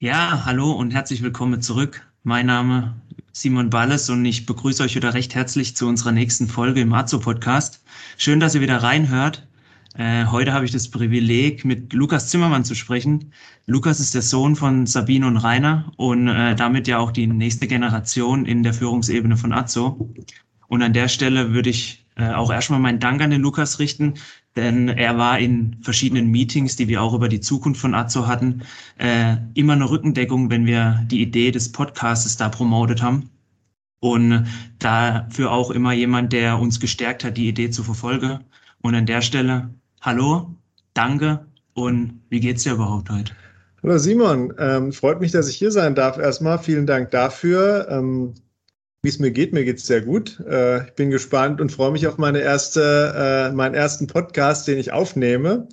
Ja, hallo und herzlich willkommen zurück. Mein Name Simon Balles und ich begrüße euch wieder recht herzlich zu unserer nächsten Folge im Azo Podcast. Schön, dass ihr wieder reinhört. Äh, heute habe ich das Privileg, mit Lukas Zimmermann zu sprechen. Lukas ist der Sohn von Sabine und Rainer und äh, damit ja auch die nächste Generation in der Führungsebene von Azo. Und an der Stelle würde ich äh, auch erstmal meinen Dank an den Lukas richten, denn er war in verschiedenen Meetings, die wir auch über die Zukunft von Azo hatten, äh, immer eine Rückendeckung, wenn wir die Idee des Podcasts da promotet haben. Und dafür auch immer jemand, der uns gestärkt hat, die Idee zu verfolgen. Und an der Stelle, hallo, danke und wie geht's dir überhaupt heute? Hallo Simon, ähm, freut mich, dass ich hier sein darf. Erstmal vielen Dank dafür. Ähm, wie es mir geht. Mir geht es sehr gut. Äh, ich bin gespannt und freue mich auf meine erste, äh, meinen ersten Podcast, den ich aufnehme.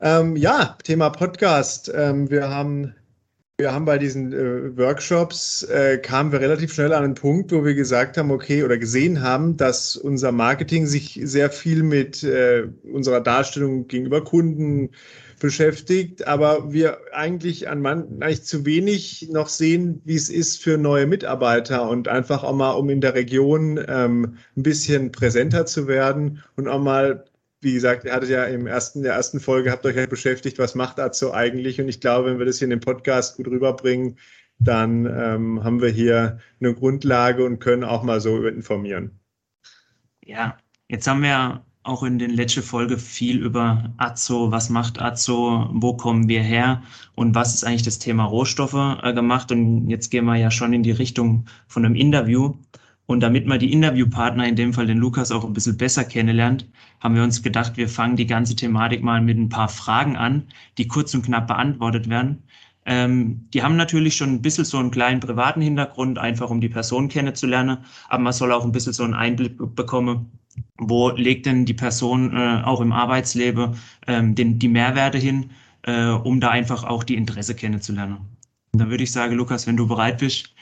Ähm, ja, Thema Podcast. Ähm, wir haben wir haben bei diesen äh, Workshops, äh, kamen wir relativ schnell an einen Punkt, wo wir gesagt haben, okay, oder gesehen haben, dass unser Marketing sich sehr viel mit äh, unserer Darstellung gegenüber Kunden, beschäftigt, aber wir eigentlich an man eigentlich zu wenig noch sehen, wie es ist für neue Mitarbeiter und einfach auch mal, um in der Region ähm, ein bisschen präsenter zu werden und auch mal wie gesagt, ihr hattet ja im ersten, der ersten Folge, habt euch ja beschäftigt, was macht Azo eigentlich? Und ich glaube, wenn wir das hier in dem Podcast gut rüberbringen, dann ähm, haben wir hier eine Grundlage und können auch mal so informieren. Ja, jetzt haben wir auch in den letzten Folge viel über Azo, was macht Azo, wo kommen wir her und was ist eigentlich das Thema Rohstoffe äh, gemacht. Und jetzt gehen wir ja schon in die Richtung von einem Interview. Und damit man die Interviewpartner, in dem Fall den Lukas, auch ein bisschen besser kennenlernt, haben wir uns gedacht, wir fangen die ganze Thematik mal mit ein paar Fragen an, die kurz und knapp beantwortet werden. Ähm, die haben natürlich schon ein bisschen so einen kleinen privaten Hintergrund, einfach um die Person kennenzulernen, aber man soll auch ein bisschen so einen Einblick bekommen, wo legt denn die Person äh, auch im Arbeitsleben ähm, den, die Mehrwerte hin, äh, um da einfach auch die Interesse kennenzulernen. Und dann würde ich sagen, Lukas, wenn du bereit bist,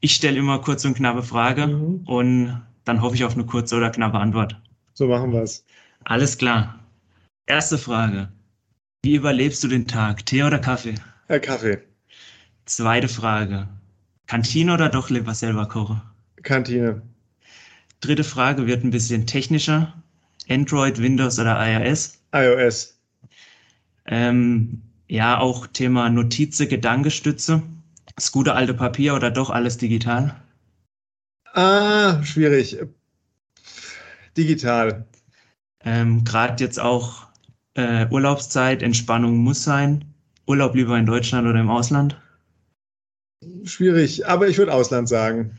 ich stelle immer kurz und knappe Frage mhm. und dann hoffe ich auf eine kurze oder knappe Antwort. So machen wir es. Alles klar. Erste Frage. Wie überlebst du den Tag? Tee oder Kaffee? Ja, Kaffee. Zweite Frage. Kantine oder doch lieber selber kochen? Kantine. Dritte Frage wird ein bisschen technischer. Android, Windows oder iOS? iOS. Ähm, ja, auch Thema Notize, Gedankestütze. Das gute alte Papier oder doch alles digital? Ah, schwierig. Digital. Ähm, Gerade jetzt auch äh, Urlaubszeit, Entspannung muss sein. Urlaub lieber in Deutschland oder im Ausland? Schwierig, aber ich würde Ausland sagen.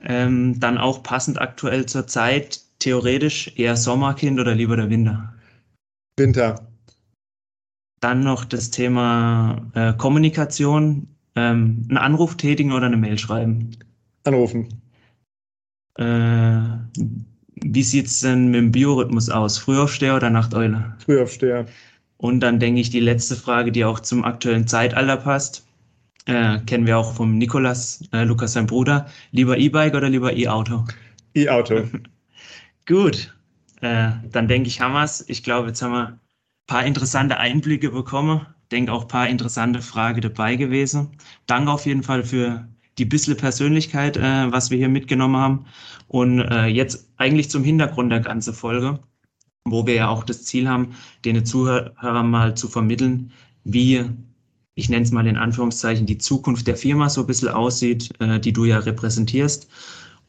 Ähm, dann auch passend aktuell zur Zeit, theoretisch eher Sommerkind oder lieber der Winter? Winter. Dann noch das Thema äh, Kommunikation. Ähm, einen Anruf tätigen oder eine Mail schreiben? Anrufen. Äh, wie sieht es denn mit dem Biorhythmus aus? Frühaufsteher oder Nachteule? Frühaufsteher. Und dann denke ich, die letzte Frage, die auch zum aktuellen Zeitalter passt äh, kennen wir auch vom Nikolas, äh, Lukas, sein Bruder. Lieber E-Bike oder lieber E-Auto? E-Auto. Gut, äh, dann denke ich, haben wir es. Ich glaube, jetzt haben wir ein paar interessante Einblicke bekommen. Denke auch ein paar interessante Fragen dabei gewesen. Danke auf jeden Fall für die bisschen Persönlichkeit, äh, was wir hier mitgenommen haben. Und äh, jetzt eigentlich zum Hintergrund der ganzen Folge, wo wir ja auch das Ziel haben, den Zuhörern mal zu vermitteln, wie ich nenne es mal in Anführungszeichen, die Zukunft der Firma so ein bisschen aussieht, äh, die du ja repräsentierst.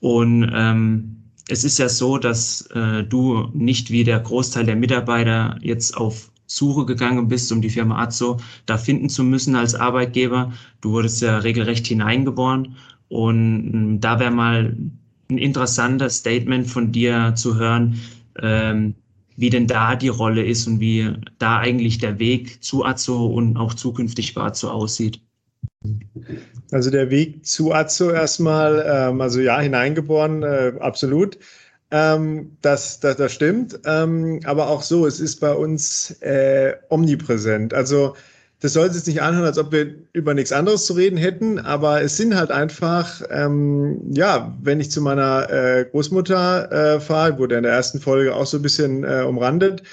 Und ähm, es ist ja so, dass äh, du nicht wie der Großteil der Mitarbeiter jetzt auf Suche gegangen bist, um die Firma Azo da finden zu müssen als Arbeitgeber. Du wurdest ja regelrecht hineingeboren. Und ähm, da wäre mal ein interessantes Statement von dir zu hören, ähm, wie denn da die Rolle ist und wie da eigentlich der Weg zu Azo und auch zukünftig bei Azo aussieht. Also der Weg zu Azo erstmal, ähm, also ja, hineingeboren, äh, absolut. Ähm, das, das, das stimmt. Ähm, aber auch so, es ist bei uns äh, omnipräsent. Also das soll sich nicht anhören, als ob wir über nichts anderes zu reden hätten, aber es sind halt einfach, ähm, ja, wenn ich zu meiner äh, Großmutter äh, fahre, wurde in der ersten Folge auch so ein bisschen äh, umrandet,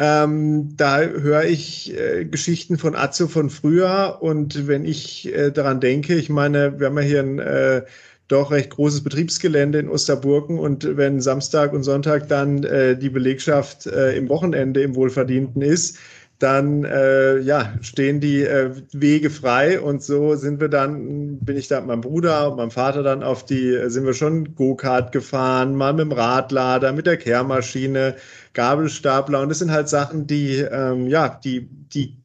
Ähm, da höre ich äh, Geschichten von Azzo von früher und wenn ich äh, daran denke, ich meine, wir haben ja hier ein äh, doch recht großes Betriebsgelände in Osterburgen. Und wenn Samstag und Sonntag dann äh, die Belegschaft äh, im Wochenende im Wohlverdienten ist, dann äh, ja, stehen die äh, Wege frei. Und so sind wir dann, bin ich da mit meinem Bruder und meinem Vater dann auf die, sind wir schon Go-Kart gefahren, mal mit dem Radlader, mit der Kehrmaschine, Gabelstapler. Und das sind halt Sachen, die, ähm, ja, die, die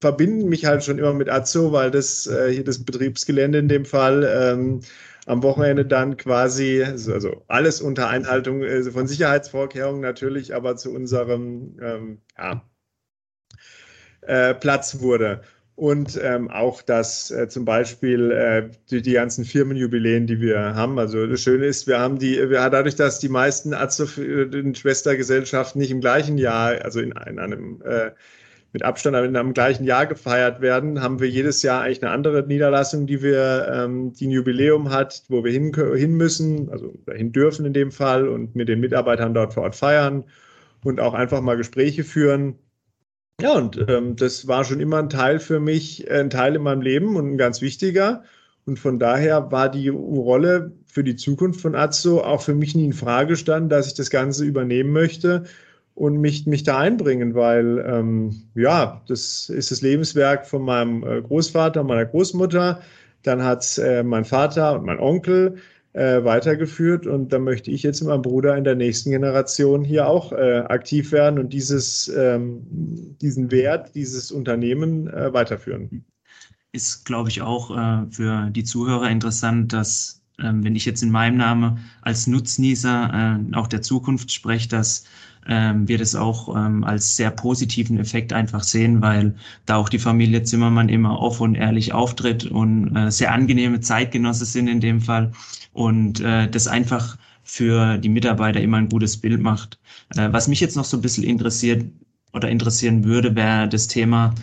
verbinden mich halt schon immer mit Azzo, weil das äh, hier das Betriebsgelände in dem Fall ähm, am Wochenende dann quasi, also alles unter Einhaltung äh, von Sicherheitsvorkehrungen natürlich, aber zu unserem ähm, ja, äh, Platz wurde. Und ähm, auch, dass äh, zum Beispiel äh, die, die ganzen Firmenjubiläen, die wir haben. Also das Schöne ist, wir haben die, wir, dadurch, dass die meisten Schwestergesellschaften nicht im gleichen Jahr, also in, in einem äh, mit Abstand in einem gleichen Jahr gefeiert werden, haben wir jedes Jahr eigentlich eine andere Niederlassung, die wir, ähm, die ein Jubiläum hat, wo wir hin, hin müssen, also dahin dürfen in dem Fall und mit den Mitarbeitern dort vor Ort feiern und auch einfach mal Gespräche führen. Ja, und ähm, das war schon immer ein Teil für mich, ein Teil in meinem Leben und ein ganz wichtiger. Und von daher war die Rolle für die Zukunft von Azzo auch für mich nie in Frage stand, dass ich das Ganze übernehmen möchte und mich, mich da einbringen, weil ähm, ja, das ist das Lebenswerk von meinem äh, Großvater und meiner Großmutter. Dann hat äh, mein Vater und mein Onkel äh, weitergeführt und da möchte ich jetzt mit meinem Bruder in der nächsten Generation hier auch äh, aktiv werden und dieses, ähm, diesen Wert, dieses Unternehmen äh, weiterführen. Ist, glaube ich, auch äh, für die Zuhörer interessant, dass ähm, wenn ich jetzt in meinem Namen als Nutznießer auch der Zukunft spreche, dass ähm, wir das auch ähm, als sehr positiven Effekt einfach sehen, weil da auch die Familie Zimmermann immer offen und ehrlich auftritt und äh, sehr angenehme Zeitgenosse sind in dem Fall und äh, das einfach für die Mitarbeiter immer ein gutes Bild macht. Äh, was mich jetzt noch so ein bisschen interessiert oder interessieren würde, wäre das Thema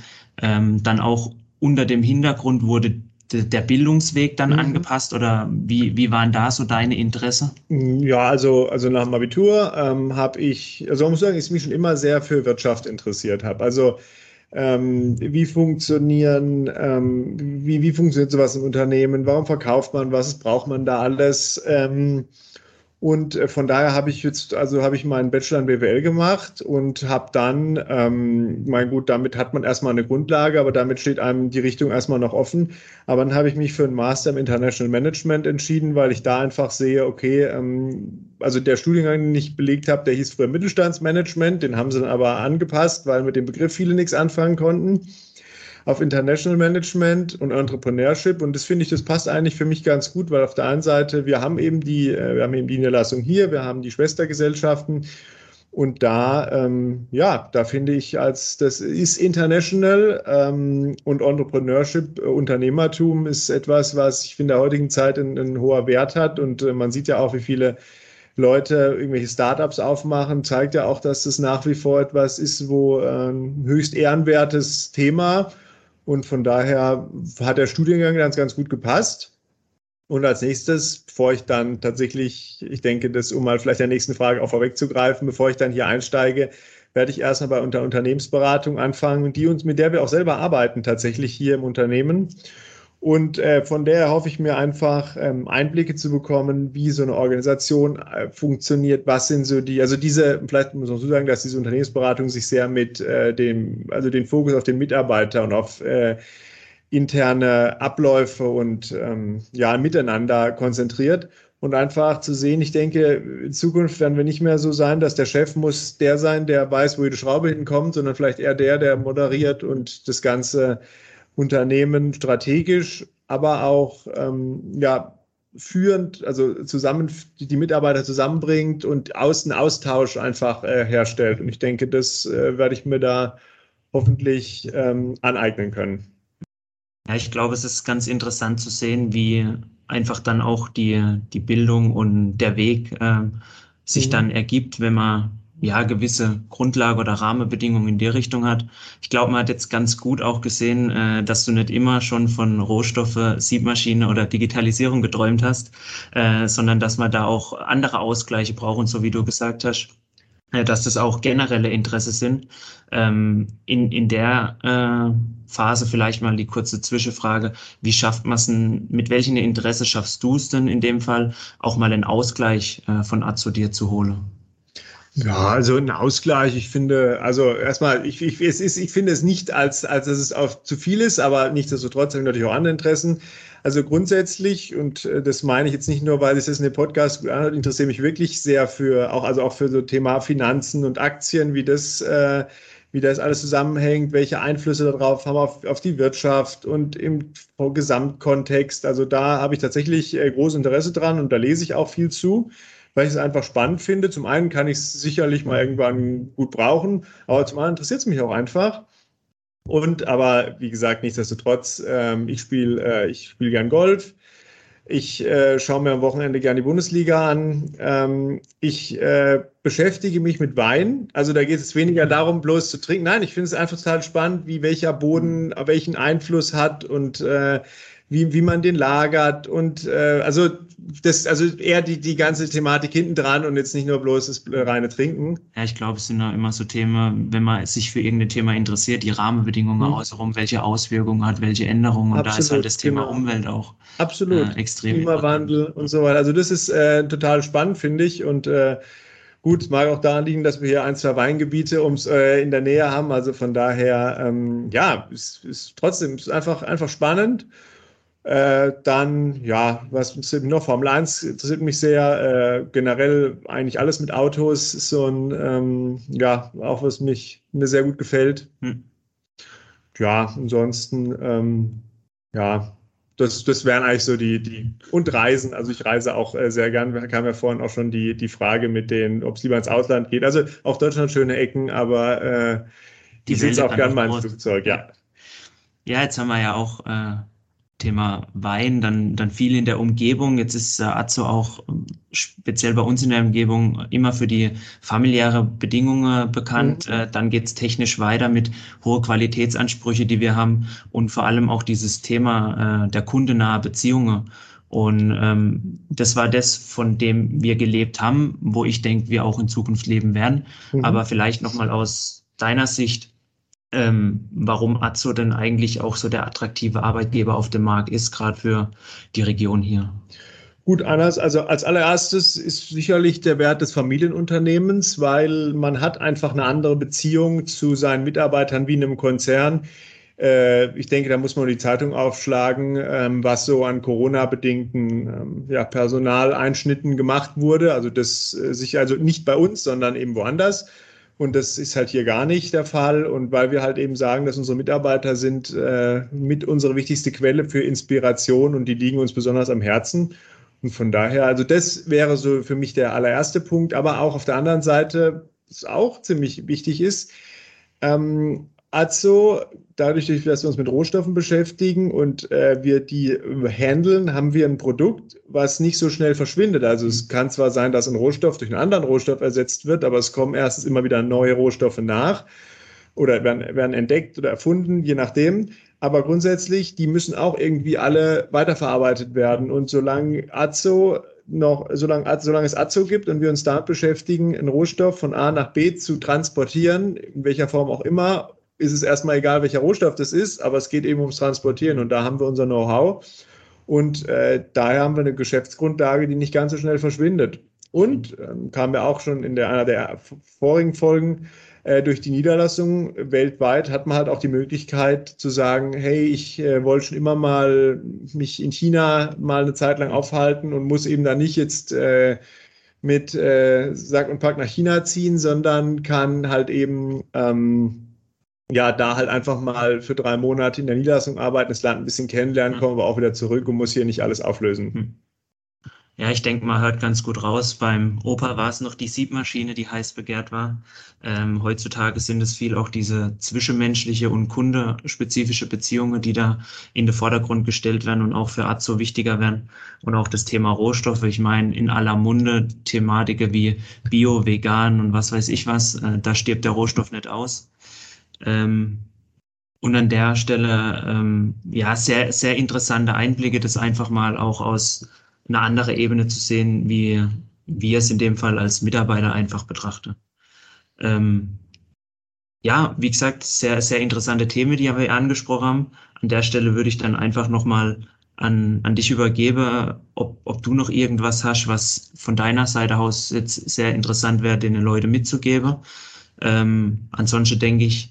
ähm, dann auch unter dem Hintergrund wurde der Bildungsweg dann mhm. angepasst oder wie, wie waren da so deine Interesse? Ja, also, also nach dem Abitur ähm, habe ich, also muss sagen, ich mich schon immer sehr für Wirtschaft interessiert habe. Also ähm, wie funktionieren, ähm, wie, wie funktioniert sowas im Unternehmen, warum verkauft man was, braucht man da alles? Ähm, und äh, von daher habe ich jetzt, also habe ich meinen Bachelor in BWL gemacht und habe dann, ähm, mein gut, damit hat man erstmal eine Grundlage, aber damit steht einem die Richtung erstmal noch offen. Aber dann habe ich mich für einen Master im International Management entschieden, weil ich da einfach sehe, okay, ähm, also der Studiengang, den ich belegt habe, der hieß früher Mittelstandsmanagement, den haben sie dann aber angepasst, weil mit dem Begriff viele nichts anfangen konnten auf International Management und Entrepreneurship. Und das finde ich, das passt eigentlich für mich ganz gut, weil auf der einen Seite, wir haben eben die, äh, wir haben eben die Niederlassung hier, wir haben die Schwestergesellschaften. Und da, ähm, ja, da finde ich, als das ist international ähm, und Entrepreneurship, äh, Unternehmertum ist etwas, was ich finde, in der heutigen Zeit einen hoher Wert hat. Und äh, man sieht ja auch, wie viele Leute irgendwelche Startups aufmachen, zeigt ja auch, dass das nach wie vor etwas ist, wo äh, ein höchst ehrenwertes Thema und von daher hat der Studiengang ganz, ganz gut gepasst. Und als nächstes, bevor ich dann tatsächlich, ich denke, das, um mal vielleicht der nächsten Frage auch vorwegzugreifen, bevor ich dann hier einsteige, werde ich erstmal bei unter Unternehmensberatung anfangen, die uns, mit der wir auch selber arbeiten, tatsächlich hier im Unternehmen. Und äh, von der hoffe ich mir einfach ähm, Einblicke zu bekommen, wie so eine Organisation äh, funktioniert, was sind so die, also diese, vielleicht muss man so sagen, dass diese Unternehmensberatung sich sehr mit äh, dem, also den Fokus auf den Mitarbeiter und auf äh, interne Abläufe und ähm, ja, miteinander konzentriert. Und einfach zu sehen, ich denke, in Zukunft werden wir nicht mehr so sein, dass der Chef muss der sein, der weiß, wo jede Schraube hinkommt, sondern vielleicht eher der, der moderiert und das Ganze Unternehmen strategisch, aber auch ähm, ja, führend, also zusammen die Mitarbeiter zusammenbringt und außen Austausch einfach äh, herstellt. Und ich denke, das äh, werde ich mir da hoffentlich ähm, aneignen können. Ja, ich glaube, es ist ganz interessant zu sehen, wie einfach dann auch die, die Bildung und der Weg äh, sich mhm. dann ergibt, wenn man ja, gewisse Grundlage oder Rahmenbedingungen in die Richtung hat. Ich glaube, man hat jetzt ganz gut auch gesehen, äh, dass du nicht immer schon von Rohstoffe, Siebmaschine oder Digitalisierung geträumt hast, äh, sondern dass man da auch andere Ausgleiche braucht und so wie du gesagt hast, äh, dass das auch generelle Interesse sind. Ähm, in, in der äh, Phase vielleicht mal die kurze Zwischenfrage, wie schafft man es denn, mit welchem Interesse schaffst du es denn in dem Fall, auch mal einen Ausgleich äh, von Azo dir zu holen? Ja, also ein Ausgleich, ich finde, also erstmal, ich, ich, es ist, ich finde es nicht als, als dass es auf zu viel ist, aber nichtsdestotrotz haben wir natürlich auch andere Interessen. Also grundsätzlich, und äh, das meine ich jetzt nicht nur, weil es in dem Podcast anhört, interessiere mich wirklich sehr für, auch, also auch für so Thema Finanzen und Aktien, wie das, äh, wie das alles zusammenhängt, welche Einflüsse darauf haben auf, auf die Wirtschaft und im Gesamtkontext. Also da habe ich tatsächlich äh, großes Interesse dran und da lese ich auch viel zu weil ich es einfach spannend finde. Zum einen kann ich es sicherlich mal irgendwann gut brauchen, aber zum anderen interessiert es mich auch einfach. Und aber wie gesagt, nichtsdestotrotz, ähm, ich spiele äh, ich spiel gern Golf. Ich äh, schaue mir am Wochenende gerne die Bundesliga an. Ähm, ich äh, beschäftige mich mit Wein. Also da geht es weniger darum, bloß zu trinken. Nein, ich finde es einfach total spannend, wie welcher Boden welchen Einfluss hat und äh, wie, wie man den lagert und äh, also das, also eher die, die ganze Thematik hinten dran und jetzt nicht nur bloß das reine Trinken. Ja, ich glaube, es sind ja immer so Themen, wenn man sich für irgendein Thema interessiert, die Rahmenbedingungen mhm. außenrum, welche Auswirkungen hat, welche Änderungen. Und Absolut, da ist halt das Thema genau. Umwelt auch Absolut. Äh, extrem. Klimawandel und so weiter. Also das ist äh, total spannend, finde ich. Und äh, Gut, es mag auch daran liegen, dass wir hier ein, zwei Weingebiete ums, äh, in der Nähe haben. Also von daher, ähm, ja, es ist trotzdem ist einfach, einfach spannend. Äh, dann, ja, was interessiert mich noch? Formel 1 interessiert mich sehr. Äh, generell eigentlich alles mit Autos ist so ein, ähm, ja, auch was mich mir sehr gut gefällt. Hm. Ja, ansonsten, ähm, ja, das, das wären eigentlich so die, die, und Reisen. Also ich reise auch äh, sehr gern. Wir kam ja vorhin auch schon die, die Frage mit den, ob es lieber ins Ausland geht. Also auch Deutschland schöne Ecken, aber äh, die sitze auch gern mal ins Flugzeug, ja. Ja, jetzt haben wir ja auch äh, Thema Wein, dann, dann viel in der Umgebung. Jetzt ist äh, Azo auch ähm, speziell bei uns in der Umgebung immer für die familiäre Bedingungen bekannt. Mhm. Äh, dann geht's technisch weiter mit hohe Qualitätsansprüche, die wir haben und vor allem auch dieses Thema äh, der kundenahe Beziehungen. Und ähm, das war das, von dem wir gelebt haben, wo ich denke, wir auch in Zukunft leben werden. Mhm. Aber vielleicht nochmal aus deiner Sicht, ähm, warum Azo denn eigentlich auch so der attraktive Arbeitgeber auf dem Markt ist, gerade für die Region hier. Gut, Annas, also als allererstes ist sicherlich der Wert des Familienunternehmens, weil man hat einfach eine andere Beziehung zu seinen Mitarbeitern wie in einem Konzern. Äh, ich denke, da muss man die Zeitung aufschlagen, ähm, was so an Corona-bedingten ähm, ja, Personaleinschnitten gemacht wurde. Also das äh, sich also nicht bei uns, sondern eben woanders. Und das ist halt hier gar nicht der Fall. Und weil wir halt eben sagen, dass unsere Mitarbeiter sind äh, mit unsere wichtigste Quelle für Inspiration und die liegen uns besonders am Herzen. Und von daher, also das wäre so für mich der allererste Punkt. Aber auch auf der anderen Seite, was auch ziemlich wichtig ist, ähm, Azo, dadurch, dass wir uns mit Rohstoffen beschäftigen und äh, wir die handeln, haben wir ein Produkt, was nicht so schnell verschwindet. Also es kann zwar sein, dass ein Rohstoff durch einen anderen Rohstoff ersetzt wird, aber es kommen erstens immer wieder neue Rohstoffe nach oder werden, werden entdeckt oder erfunden, je nachdem. Aber grundsätzlich, die müssen auch irgendwie alle weiterverarbeitet werden. Und solange Azo noch, solange, solange es Azo gibt und wir uns damit beschäftigen, einen Rohstoff von A nach B zu transportieren, in welcher Form auch immer, ist es erstmal egal, welcher Rohstoff das ist, aber es geht eben ums Transportieren und da haben wir unser Know-how. Und äh, daher haben wir eine Geschäftsgrundlage, die nicht ganz so schnell verschwindet. Und ähm, kam ja auch schon in der, einer der vorigen Folgen, äh, durch die Niederlassung weltweit hat man halt auch die Möglichkeit zu sagen, hey, ich äh, wollte schon immer mal mich in China mal eine Zeit lang aufhalten und muss eben da nicht jetzt äh, mit äh, Sack und Pack nach China ziehen, sondern kann halt eben ähm, ja, da halt einfach mal für drei Monate in der Niederlassung arbeiten, das Land ein bisschen kennenlernen, kommen wir auch wieder zurück und muss hier nicht alles auflösen. Hm. Ja, ich denke, man hört ganz gut raus. Beim Opa war es noch die Siebmaschine, die heiß begehrt war. Ähm, heutzutage sind es viel auch diese zwischenmenschliche und kundespezifische Beziehungen, die da in den Vordergrund gestellt werden und auch für Azo wichtiger werden. Und auch das Thema Rohstoffe. Ich meine, in aller Munde Thematiken wie Bio, Vegan und was weiß ich was, äh, da stirbt der Rohstoff nicht aus. Ähm, und an der Stelle, ähm, ja, sehr, sehr interessante Einblicke, das einfach mal auch aus einer anderen Ebene zu sehen, wie wir es in dem Fall als Mitarbeiter einfach betrachten. ähm, ja, wie gesagt, sehr, sehr interessante Themen, die wir angesprochen haben. An der Stelle würde ich dann einfach nochmal an, an dich übergeben, ob, ob du noch irgendwas hast, was von deiner Seite aus jetzt sehr interessant wäre, den Leuten mitzugeben. Ähm, ansonsten denke ich,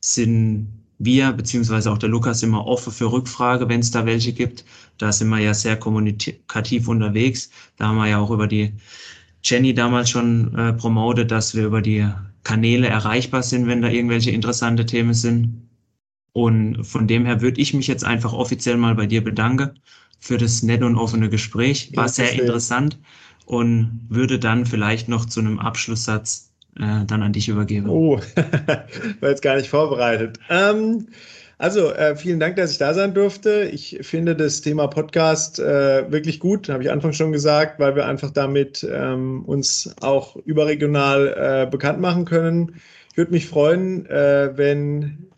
sind wir beziehungsweise auch der Lukas immer offen für Rückfrage, wenn es da welche gibt. Da sind wir ja sehr kommunikativ unterwegs. Da haben wir ja auch über die Jenny damals schon äh, promotet, dass wir über die Kanäle erreichbar sind, wenn da irgendwelche interessante Themen sind. Und von dem her würde ich mich jetzt einfach offiziell mal bei dir bedanken für das nette und offene Gespräch. War sehr interessant und würde dann vielleicht noch zu einem Abschlusssatz äh, dann an dich übergeben. Oh, war jetzt gar nicht vorbereitet. Ähm, also, äh, vielen Dank, dass ich da sein durfte. Ich finde das Thema Podcast äh, wirklich gut, habe ich Anfang schon gesagt, weil wir einfach damit ähm, uns auch überregional äh, bekannt machen können. Ich würde mich freuen, äh, wenn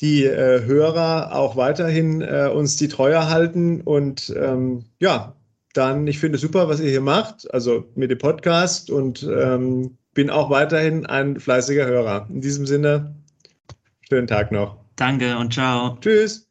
die äh, Hörer auch weiterhin uns die Treue halten und ähm, ja, dann, ich finde es super, was ihr hier macht, also mit dem Podcast und ähm, bin auch weiterhin ein fleißiger Hörer. In diesem Sinne, schönen Tag noch. Danke und ciao. Tschüss.